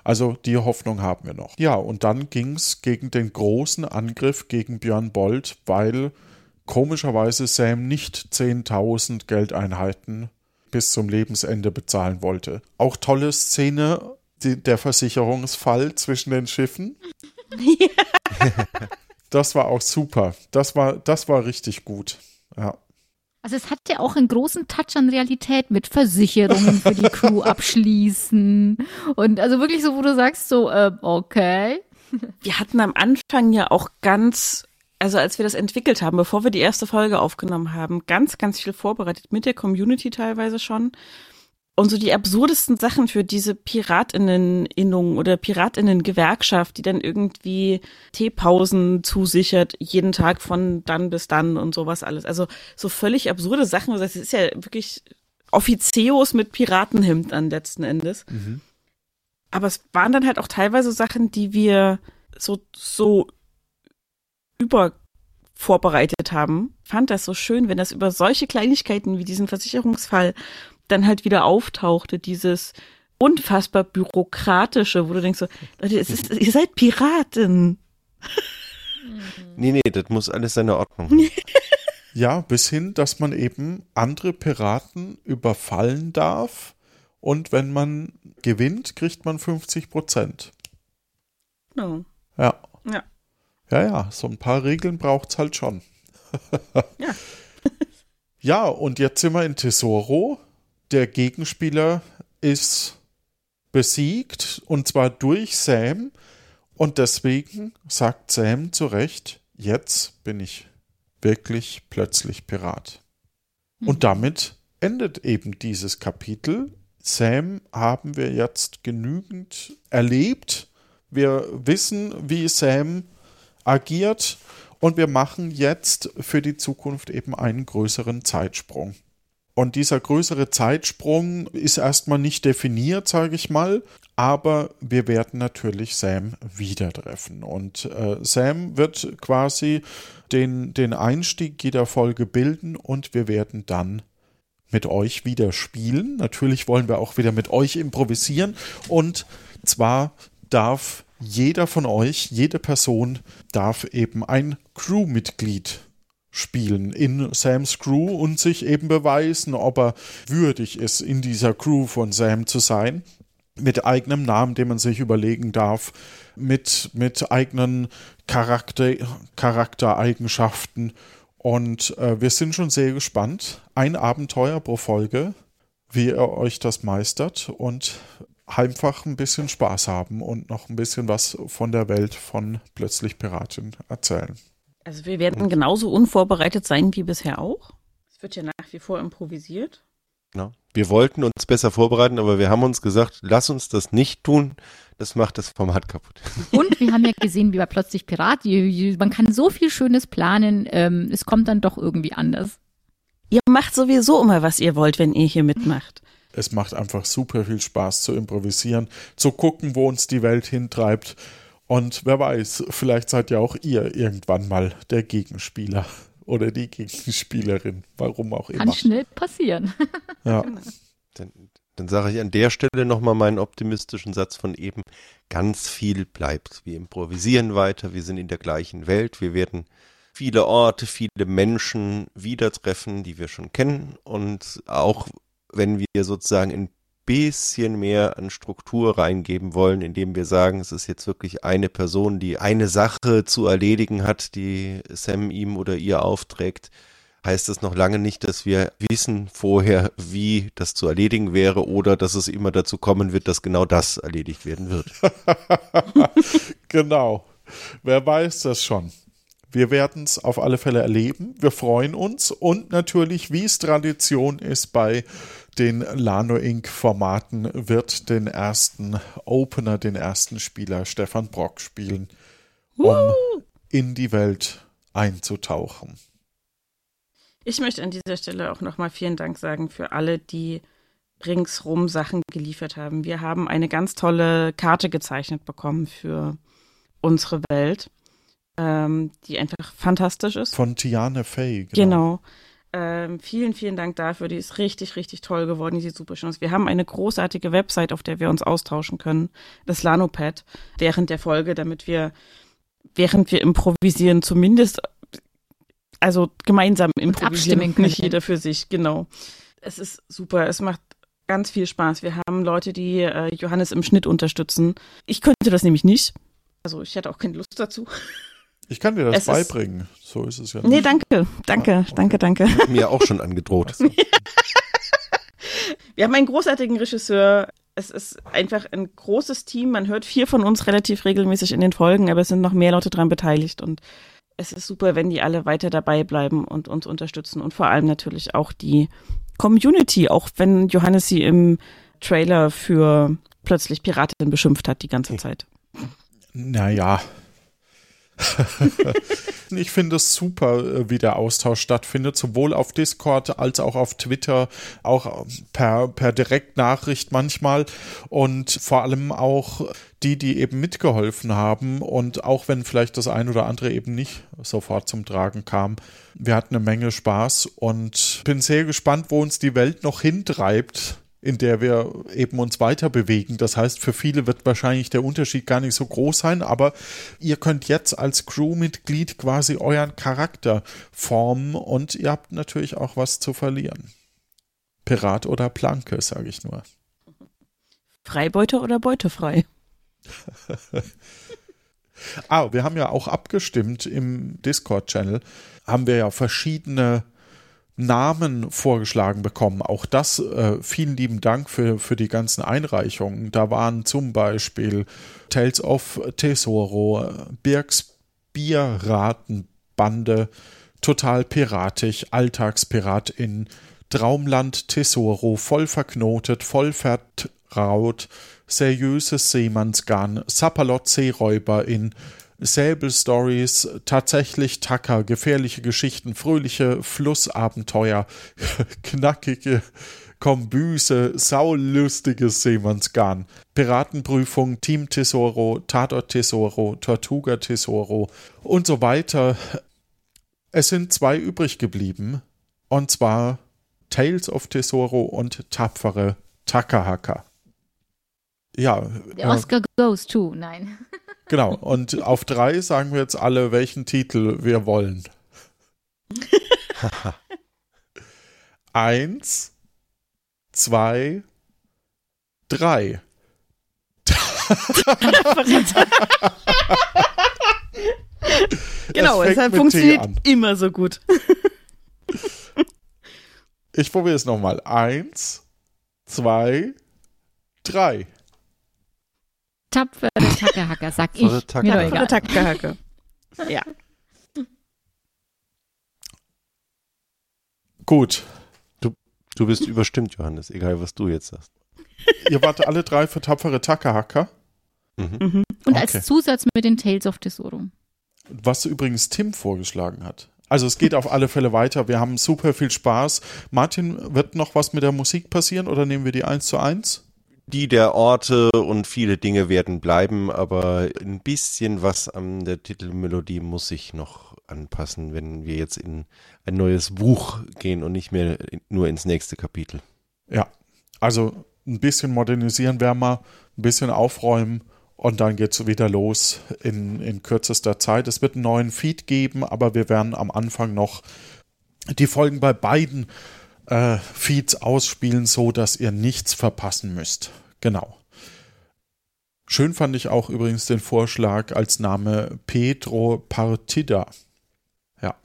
Also die Hoffnung haben wir noch. Ja, und dann ging es gegen den großen Angriff gegen Björn Bold, weil komischerweise Sam nicht 10.000 Geldeinheiten bis zum Lebensende bezahlen wollte. Auch tolle Szene, die, der Versicherungsfall zwischen den Schiffen. Das war auch super. Das war, das war richtig gut. Ja. Also es hat ja auch einen großen Touch an Realität mit Versicherungen für die Crew abschließen und also wirklich so, wo du sagst so, äh, okay. Wir hatten am Anfang ja auch ganz, also als wir das entwickelt haben, bevor wir die erste Folge aufgenommen haben, ganz, ganz viel vorbereitet, mit der Community teilweise schon. Und so die absurdesten Sachen für diese Piratinnen-Innung oder Piratinnen-Gewerkschaft, die dann irgendwie Teepausen zusichert, jeden Tag von dann bis dann und sowas alles. Also so völlig absurde Sachen. Es ist ja wirklich Offizios mit Piratenhemd an letzten Endes. Aber es waren dann halt auch teilweise Sachen, die wir so, so über vorbereitet haben. Fand das so schön, wenn das über solche Kleinigkeiten wie diesen Versicherungsfall dann halt wieder auftauchte, dieses unfassbar bürokratische, wo du denkst so, Leute, es ist, ihr seid Piraten. Nee, nee, das muss alles seine Ordnung. haben. Ja, bis hin, dass man eben andere Piraten überfallen darf und wenn man gewinnt, kriegt man 50 Prozent. No. Ja. Ja. Ja, ja, so ein paar Regeln braucht's halt schon. Ja. ja, und jetzt sind wir in Tesoro. Der Gegenspieler ist besiegt und zwar durch Sam. Und deswegen sagt Sam zu Recht, jetzt bin ich wirklich plötzlich Pirat. Und damit endet eben dieses Kapitel. Sam haben wir jetzt genügend erlebt. Wir wissen, wie Sam agiert und wir machen jetzt für die Zukunft eben einen größeren Zeitsprung. Und dieser größere Zeitsprung ist erstmal nicht definiert, sage ich mal, aber wir werden natürlich Sam wieder treffen. Und äh, Sam wird quasi den, den Einstieg jeder Folge bilden und wir werden dann mit euch wieder spielen. Natürlich wollen wir auch wieder mit euch improvisieren. Und zwar darf jeder von euch, jede Person darf eben ein Crewmitglied spielen in Sams Crew und sich eben beweisen, ob er würdig ist, in dieser Crew von Sam zu sein. Mit eigenem Namen, den man sich überlegen darf, mit, mit eigenen Charakter, Charaktereigenschaften. Und äh, wir sind schon sehr gespannt. Ein Abenteuer pro Folge, wie ihr euch das meistert und einfach ein bisschen Spaß haben und noch ein bisschen was von der Welt von Plötzlich Piratin erzählen. Also wir werden genauso unvorbereitet sein wie bisher auch. Es wird ja nach wie vor improvisiert. Genau. Wir wollten uns besser vorbereiten, aber wir haben uns gesagt, lass uns das nicht tun. Das macht das Format kaputt. Und wir haben ja gesehen, wie bei plötzlich Pirat, man kann so viel Schönes planen, ähm, es kommt dann doch irgendwie anders. Ihr macht sowieso immer, was ihr wollt, wenn ihr hier mitmacht. Es macht einfach super viel Spaß zu improvisieren, zu gucken, wo uns die Welt hintreibt. Und wer weiß, vielleicht seid ja auch ihr irgendwann mal der Gegenspieler oder die Gegenspielerin, warum auch immer. Kann schnell passieren. Ja. Dann, dann sage ich an der Stelle nochmal meinen optimistischen Satz von eben, ganz viel bleibt. Wir improvisieren weiter, wir sind in der gleichen Welt, wir werden viele Orte, viele Menschen wieder treffen, die wir schon kennen und auch wenn wir sozusagen ein bisschen mehr an Struktur reingeben wollen, indem wir sagen, es ist jetzt wirklich eine Person, die eine Sache zu erledigen hat, die Sam ihm oder ihr aufträgt, heißt das noch lange nicht, dass wir wissen vorher, wie das zu erledigen wäre oder dass es immer dazu kommen wird, dass genau das erledigt werden wird. genau. Wer weiß das schon. Wir werden es auf alle Fälle erleben. Wir freuen uns und natürlich, wie es Tradition ist bei den Lano Inc. Formaten, wird den ersten Opener, den ersten Spieler Stefan Brock spielen, um in die Welt einzutauchen. Ich möchte an dieser Stelle auch nochmal vielen Dank sagen für alle, die ringsrum Sachen geliefert haben. Wir haben eine ganz tolle Karte gezeichnet bekommen für unsere Welt, ähm, die einfach fantastisch ist. Von Tiane Fay. Genau. Ähm, vielen, vielen Dank dafür. Die ist richtig, richtig toll geworden. Die sieht super schön aus. Wir haben eine großartige Website, auf der wir uns austauschen können. Das Lanopad während der Folge, damit wir, während wir improvisieren, zumindest also gemeinsam improvisieren, abstimmen können. nicht jeder für sich, genau. Es ist super, es macht ganz viel Spaß. Wir haben Leute, die äh, Johannes im Schnitt unterstützen. Ich könnte das nämlich nicht. Also ich hätte auch keine Lust dazu. Ich kann dir das Es ist- beibringen. So ist es ja. Nee, nicht. danke, danke, Ah, okay. danke, danke. Mir auch schon angedroht. Wir haben einen großartigen Regisseur. Es ist einfach ein großes Team. Man hört vier von uns relativ regelmäßig in den Folgen, aber es sind noch mehr Leute dran beteiligt und es ist super, wenn die alle weiter dabei bleiben und uns unterstützen und vor allem natürlich auch die Community, auch wenn Johannes sie im Trailer für plötzlich Piratin beschimpft hat die ganze Zeit. Naja. ich finde es super, äh, wie der Austausch stattfindet, sowohl auf Discord als auch auf Twitter, auch per, per Direktnachricht manchmal und vor allem auch die, die eben mitgeholfen haben und auch wenn vielleicht das ein oder andere eben nicht sofort zum Tragen kam. Wir hatten eine Menge Spaß und bin sehr gespannt, wo uns die Welt noch hintreibt in der wir eben uns weiter bewegen. Das heißt, für viele wird wahrscheinlich der Unterschied gar nicht so groß sein, aber ihr könnt jetzt als Crewmitglied quasi euren Charakter formen und ihr habt natürlich auch was zu verlieren. Pirat oder Planke, sage ich nur. Freibeute oder beutefrei? ah, wir haben ja auch abgestimmt im Discord-Channel, haben wir ja verschiedene Namen vorgeschlagen bekommen. Auch das, äh, vielen lieben Dank für, für die ganzen Einreichungen. Da waren zum Beispiel Tales of Tesoro, Birks Bierratenbande, Total Piratisch, Alltagspiratin, Traumland Tesoro, voll verknotet, voll vertraut, seriöses Seemannsgarn, Seeräuber in Säbelstories, tatsächlich Tacker, gefährliche Geschichten, fröhliche Flussabenteuer, knackige Kombüse, saulustiges Seemannsgarn, Piratenprüfung, Team Tesoro, Tatort Tesoro, Tortuga Tesoro und so weiter. Es sind zwei übrig geblieben, und zwar Tales of Tesoro und tapfere Takahaka. Ja. Der Oscar äh, goes to, nein. Genau, und auf drei sagen wir jetzt alle, welchen Titel wir wollen. Eins, zwei, drei. genau, deshalb funktioniert immer so gut. ich probiere es nochmal. Eins, zwei, drei. Tapfere Tackehacker, sag ich. Tapfere Mir doch Tackerhacke. Ja. Gut. Du, du bist überstimmt, Johannes, egal was du jetzt sagst. Ihr wart alle drei für tapfere Tackerhacker? Mhm. Mhm. Und okay. als Zusatz mit den Tales of Tesoro. Was übrigens Tim vorgeschlagen hat. Also es geht auf alle Fälle weiter. Wir haben super viel Spaß. Martin, wird noch was mit der Musik passieren oder nehmen wir die eins zu eins? Die der Orte und viele Dinge werden bleiben, aber ein bisschen was an der Titelmelodie muss sich noch anpassen, wenn wir jetzt in ein neues Buch gehen und nicht mehr nur ins nächste Kapitel. Ja, also ein bisschen modernisieren wir mal, ein bisschen aufräumen und dann geht es wieder los in, in kürzester Zeit. Es wird einen neuen Feed geben, aber wir werden am Anfang noch die Folgen bei beiden äh, Feeds ausspielen, so dass ihr nichts verpassen müsst. Genau. Schön fand ich auch übrigens den Vorschlag als Name Pedro Partida. Ja.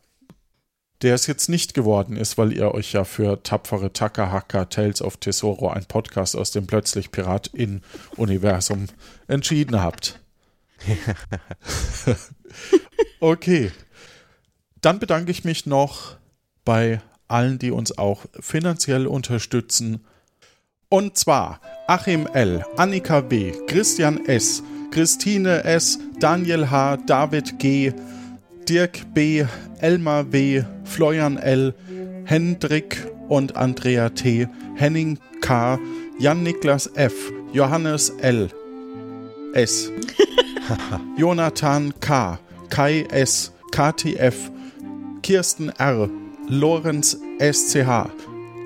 Der es jetzt nicht geworden ist, weil ihr euch ja für tapfere Takahaka Tales of Tesoro, ein Podcast aus dem plötzlich Pirat-In-Universum, entschieden habt. okay. Dann bedanke ich mich noch bei allen, die uns auch finanziell unterstützen. Und zwar Achim L., Annika B., Christian S., Christine S., Daniel H., David G., Dirk B., Elmar B., Florian L., Hendrik und Andrea T., Henning K., Jan-Niklas F., Johannes L., S., Jonathan K., Kai S., KTF, Kirsten R., Lorenz SCH,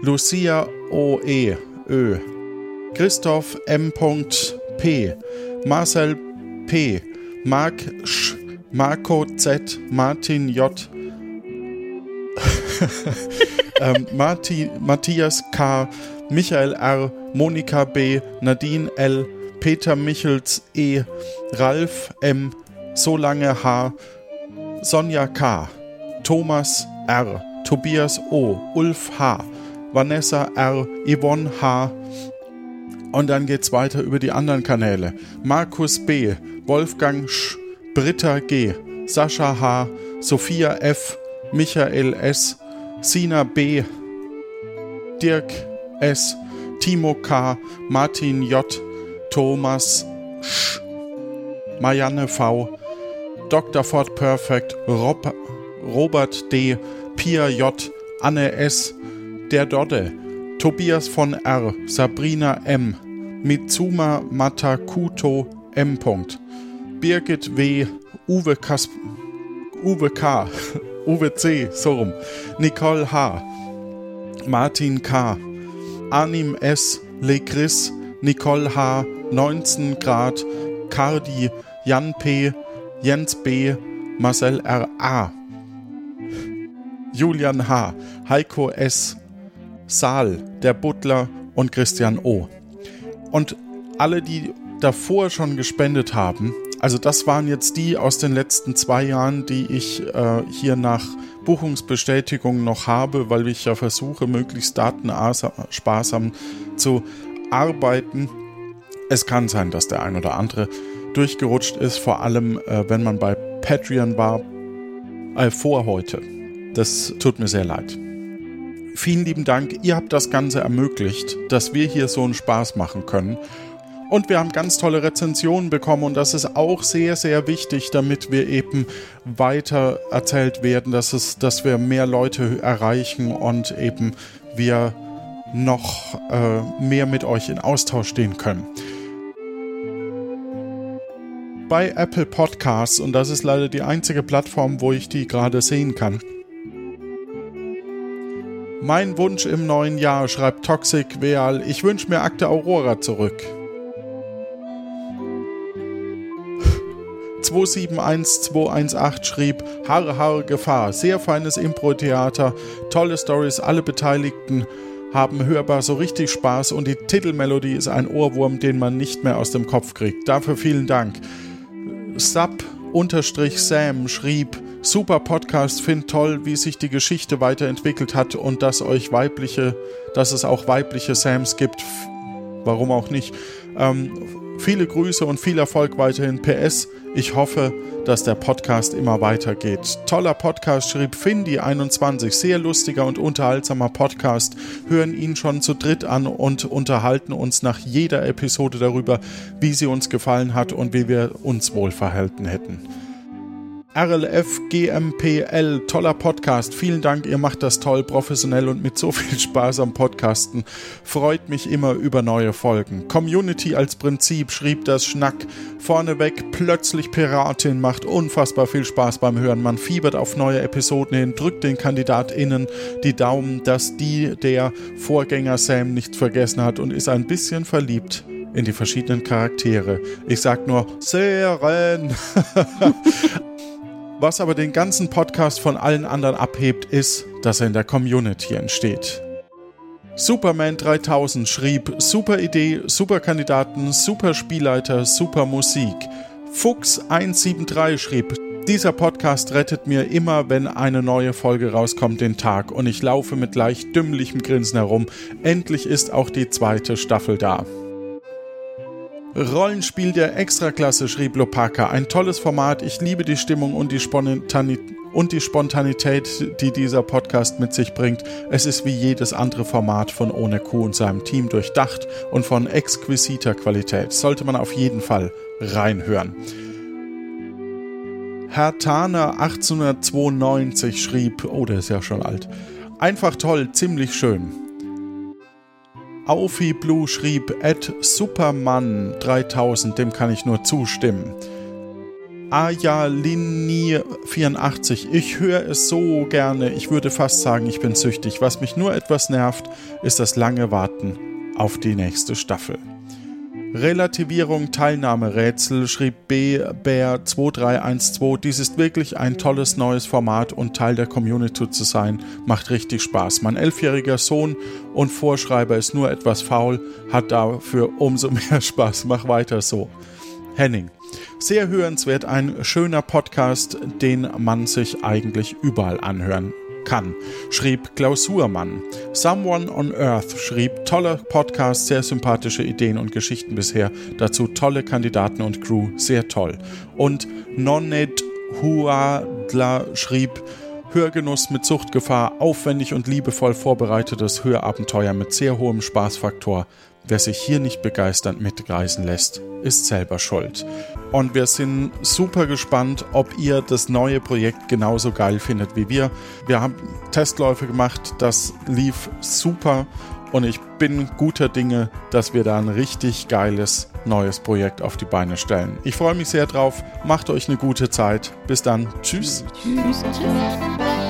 Lucia OE, Ö, Christoph M. P, Marcel P, Mark Sch, Marco Z, Martin J, ähm, Marti, Matthias K, Michael R, Monika B, Nadine L, Peter Michels E, Ralf M, Solange H, Sonja K, Thomas R, Tobias O, Ulf H, Vanessa R, Yvonne H. Und dann geht's weiter über die anderen Kanäle. Markus B, Wolfgang Sch, Britta G, Sascha H, Sophia F, Michael S, Sina B, Dirk S, Timo K, Martin J, Thomas Sch, Marianne V, Dr. Ford Perfect, Rob, Robert D, Pia J, Anne S, Der Dodde, Tobias von R, Sabrina M, Mitsuma Matakuto M. Birgit W, Uwe, Kas Uwe K, Uwe C, so rum, Nicole H, Martin K, Anim S, Le Chris, Nicole H., 19 Grad, Cardi, Jan P., Jens B., Marcel R. A., Julian H., Heiko S., Saal, der Butler und Christian O. Und alle, die davor schon gespendet haben, also das waren jetzt die aus den letzten zwei Jahren, die ich äh, hier nach Buchungsbestätigung noch habe, weil ich ja versuche, möglichst datensparsam zu arbeiten. Es kann sein, dass der ein oder andere durchgerutscht ist, vor allem äh, wenn man bei Patreon war, äh, vor heute. Das tut mir sehr leid. Vielen lieben Dank, ihr habt das Ganze ermöglicht, dass wir hier so einen Spaß machen können. Und wir haben ganz tolle Rezensionen bekommen und das ist auch sehr, sehr wichtig, damit wir eben weiter erzählt werden, dass, es, dass wir mehr Leute erreichen und eben wir noch äh, mehr mit euch in Austausch stehen können. Bei Apple Podcasts, und das ist leider die einzige Plattform, wo ich die gerade sehen kann, mein Wunsch im neuen Jahr, schreibt Toxic Veal, ich wünsche mir Akte Aurora zurück. 271218 schrieb, Haare, Haare, Gefahr, sehr feines Impro-Theater, tolle Stories, alle Beteiligten haben hörbar so richtig Spaß und die Titelmelodie ist ein Ohrwurm, den man nicht mehr aus dem Kopf kriegt. Dafür vielen Dank. Sub-Sam schrieb, super Podcast, find toll, wie sich die Geschichte weiterentwickelt hat und dass euch weibliche, dass es auch weibliche Sams gibt. Warum auch nicht? Ähm, Viele Grüße und viel Erfolg weiterhin. PS, ich hoffe, dass der Podcast immer weitergeht. Toller Podcast, schrieb Findy21. Sehr lustiger und unterhaltsamer Podcast. Hören ihn schon zu dritt an und unterhalten uns nach jeder Episode darüber, wie sie uns gefallen hat und wie wir uns wohl verhalten hätten. RLF GMPL, toller Podcast. Vielen Dank, ihr macht das toll, professionell und mit so viel Spaß am Podcasten. Freut mich immer über neue Folgen. Community als Prinzip schrieb das Schnack. Vorneweg plötzlich Piratin macht unfassbar viel Spaß beim Hören. Man fiebert auf neue Episoden hin, drückt den KandidatInnen die Daumen, dass die der Vorgänger Sam nicht vergessen hat und ist ein bisschen verliebt in die verschiedenen Charaktere. Ich sag nur Seren. Was aber den ganzen Podcast von allen anderen abhebt, ist, dass er in der Community entsteht. Superman 3000 schrieb, super Idee, super Kandidaten, super Spielleiter, super Musik. Fuchs 173 schrieb, dieser Podcast rettet mir immer, wenn eine neue Folge rauskommt, den Tag und ich laufe mit leicht dümmlichem Grinsen herum. Endlich ist auch die zweite Staffel da. Rollenspiel der Extraklasse, schrieb Lopaka. Ein tolles Format. Ich liebe die Stimmung und die, Spontanität, und die Spontanität, die dieser Podcast mit sich bringt. Es ist wie jedes andere Format von Ohne Kuh und seinem Team durchdacht und von exquisiter Qualität. Sollte man auf jeden Fall reinhören. Herr Taner 1892 schrieb, oh, der ist ja schon alt. Einfach toll, ziemlich schön. Aufi Blue schrieb, at Superman 3000, dem kann ich nur zustimmen. Ayalini 84, ich höre es so gerne, ich würde fast sagen, ich bin süchtig. Was mich nur etwas nervt, ist das lange Warten auf die nächste Staffel. Relativierung Teilnahmerätsel schrieb B. Bär 2312. Dies ist wirklich ein tolles neues Format und Teil der Community zu sein. Macht richtig Spaß. Mein elfjähriger Sohn und Vorschreiber ist nur etwas faul, hat dafür umso mehr Spaß. Mach weiter so. Henning. Sehr hörenswert, ein schöner Podcast, den man sich eigentlich überall anhören kann, schrieb Klaus Huermann. Someone on Earth schrieb, toller Podcast, sehr sympathische Ideen und Geschichten bisher. Dazu tolle Kandidaten und Crew, sehr toll. Und Nonnet Huadla schrieb, Hörgenuss mit Suchtgefahr, aufwendig und liebevoll vorbereitetes Hörabenteuer mit sehr hohem Spaßfaktor. Wer sich hier nicht begeisternd mitreisen lässt, ist selber schuld. Und wir sind super gespannt, ob ihr das neue Projekt genauso geil findet wie wir. Wir haben Testläufe gemacht, das lief super und ich bin guter Dinge, dass wir da ein richtig geiles neues Projekt auf die Beine stellen. Ich freue mich sehr drauf. Macht euch eine gute Zeit. Bis dann. Tschüss. Tschüss. Tschüss.